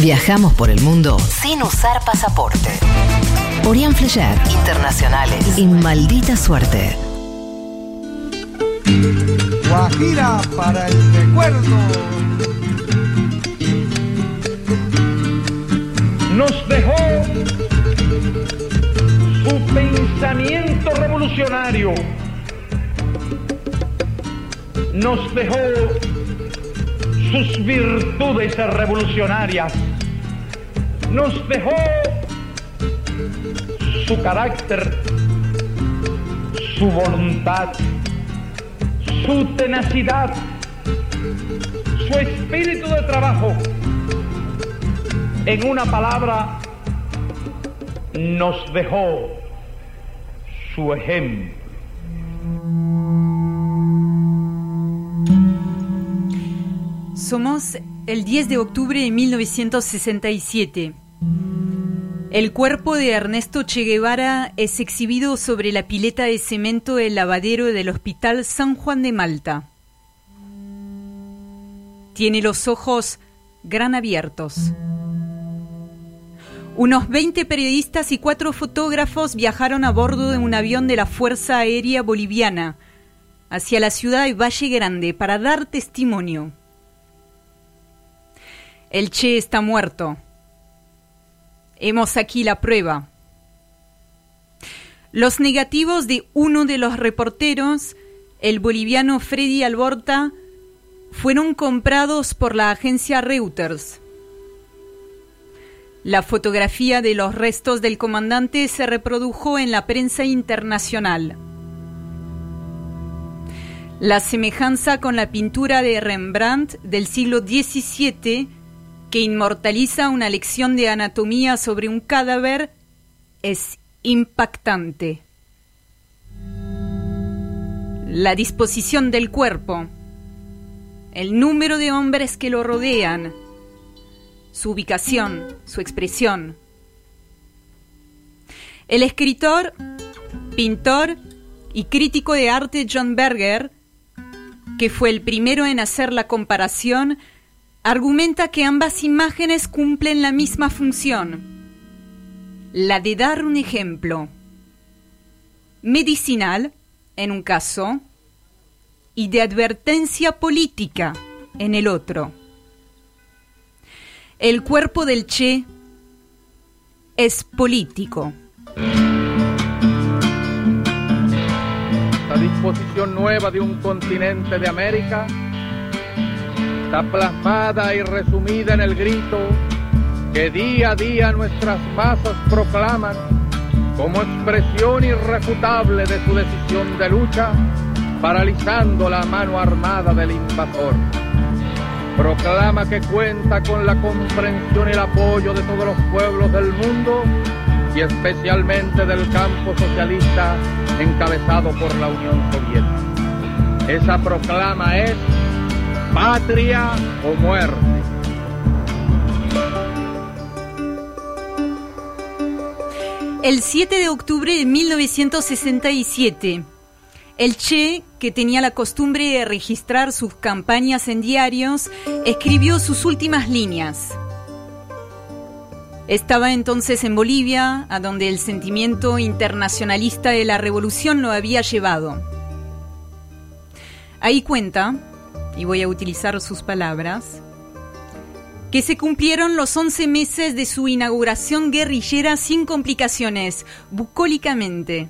Viajamos por el mundo sin usar pasaporte. Orián Flecher, internacionales, y maldita suerte. Guajira para el recuerdo. Nos dejó su pensamiento revolucionario. Nos dejó sus virtudes revolucionarias. Nos dejó su carácter, su voluntad, su tenacidad, su espíritu de trabajo. En una palabra, nos dejó su ejemplo. Somos el 10 de octubre de 1967. El cuerpo de Ernesto Che Guevara es exhibido sobre la pileta de cemento del lavadero del Hospital San Juan de Malta. Tiene los ojos gran abiertos. Unos 20 periodistas y cuatro fotógrafos viajaron a bordo de un avión de la Fuerza Aérea Boliviana hacia la ciudad de Valle Grande para dar testimonio. El Che está muerto. Hemos aquí la prueba. Los negativos de uno de los reporteros, el boliviano Freddy Alborta, fueron comprados por la agencia Reuters. La fotografía de los restos del comandante se reprodujo en la prensa internacional. La semejanza con la pintura de Rembrandt del siglo XVII que inmortaliza una lección de anatomía sobre un cadáver es impactante. La disposición del cuerpo, el número de hombres que lo rodean, su ubicación, su expresión. El escritor, pintor y crítico de arte John Berger, que fue el primero en hacer la comparación, argumenta que ambas imágenes cumplen la misma función, la de dar un ejemplo medicinal en un caso y de advertencia política en el otro. El cuerpo del Che es político. La disposición nueva de un continente de América está plasmada y resumida en el grito que día a día nuestras masas proclaman como expresión irrefutable de su decisión de lucha, paralizando la mano armada del invasor. Proclama que cuenta con la comprensión y el apoyo de todos los pueblos del mundo y especialmente del campo socialista encabezado por la Unión Soviética. Esa proclama es patria o muerte. El 7 de octubre de 1967, el Che, que tenía la costumbre de registrar sus campañas en diarios, escribió sus últimas líneas. Estaba entonces en Bolivia, a donde el sentimiento internacionalista de la revolución lo había llevado. Ahí cuenta y voy a utilizar sus palabras, que se cumplieron los 11 meses de su inauguración guerrillera sin complicaciones, bucólicamente,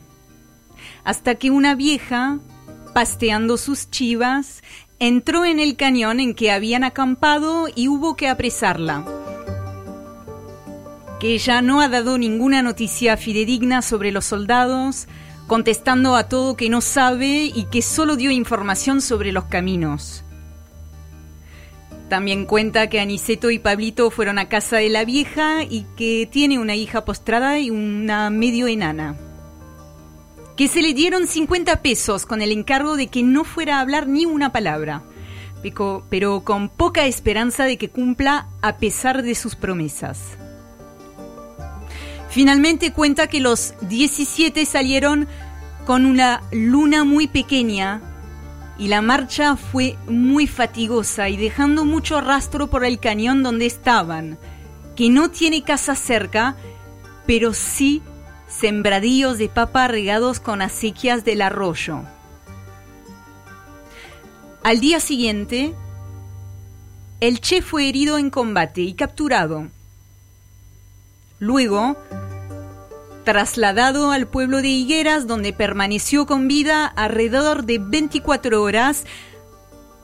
hasta que una vieja, pasteando sus chivas, entró en el cañón en que habían acampado y hubo que apresarla. Que ella no ha dado ninguna noticia fidedigna sobre los soldados, contestando a todo que no sabe y que solo dio información sobre los caminos. También cuenta que Aniceto y Pablito fueron a casa de la vieja y que tiene una hija postrada y una medio enana. Que se le dieron 50 pesos con el encargo de que no fuera a hablar ni una palabra, pero con poca esperanza de que cumpla a pesar de sus promesas. Finalmente cuenta que los 17 salieron con una luna muy pequeña y la marcha fue muy fatigosa y dejando mucho rastro por el cañón donde estaban, que no tiene casa cerca, pero sí sembradíos de papa regados con acequias del arroyo. Al día siguiente, el Che fue herido en combate y capturado. Luego, trasladado al pueblo de Higueras, donde permaneció con vida alrededor de 24 horas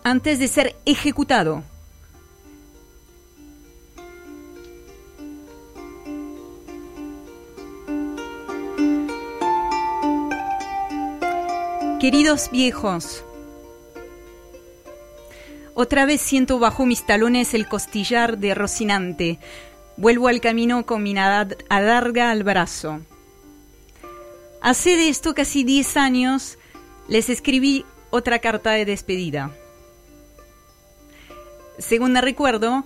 antes de ser ejecutado. Queridos viejos, otra vez siento bajo mis talones el costillar de Rocinante. Vuelvo al camino con mi adarga al brazo. Hace de esto casi 10 años les escribí otra carta de despedida. Según recuerdo,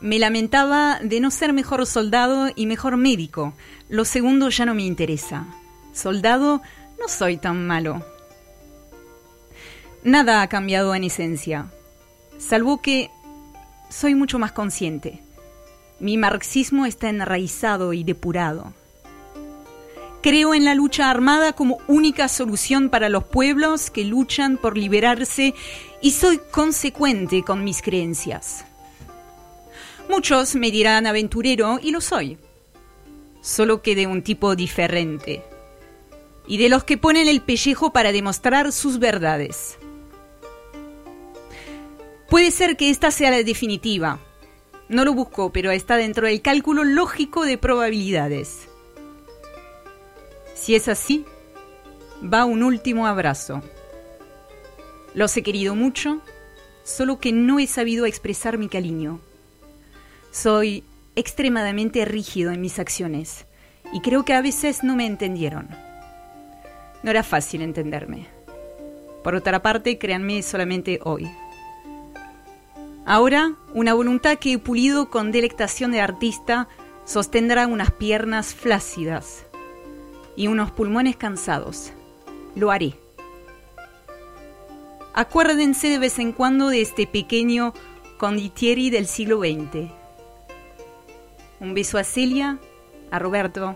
me lamentaba de no ser mejor soldado y mejor médico. Lo segundo ya no me interesa. Soldado no soy tan malo. Nada ha cambiado en esencia, salvo que soy mucho más consciente. Mi marxismo está enraizado y depurado. Creo en la lucha armada como única solución para los pueblos que luchan por liberarse y soy consecuente con mis creencias. Muchos me dirán aventurero y lo soy, solo que de un tipo diferente, y de los que ponen el pellejo para demostrar sus verdades. Puede ser que esta sea la definitiva. No lo busco, pero está dentro del cálculo lógico de probabilidades. Si es así, va un último abrazo. Los he querido mucho, solo que no he sabido expresar mi cariño. Soy extremadamente rígido en mis acciones y creo que a veces no me entendieron. No era fácil entenderme. Por otra parte, créanme solamente hoy. Ahora, una voluntad que pulido con delectación de artista sostendrá unas piernas flácidas y unos pulmones cansados. Lo haré. Acuérdense de vez en cuando de este pequeño conditieri del siglo XX. Un beso a Celia, a Roberto,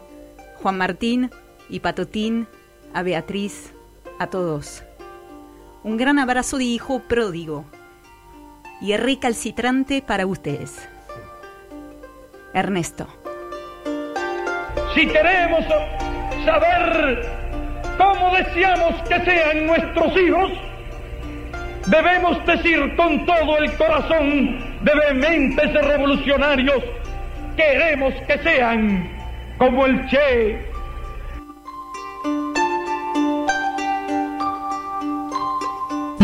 Juan Martín y Patotín, a Beatriz, a todos. Un gran abrazo de hijo pródigo y recalcitrante para ustedes. Ernesto. Si queremos saber cómo deseamos que sean nuestros hijos, debemos decir con todo el corazón de vehementes revolucionarios, queremos que sean como el Che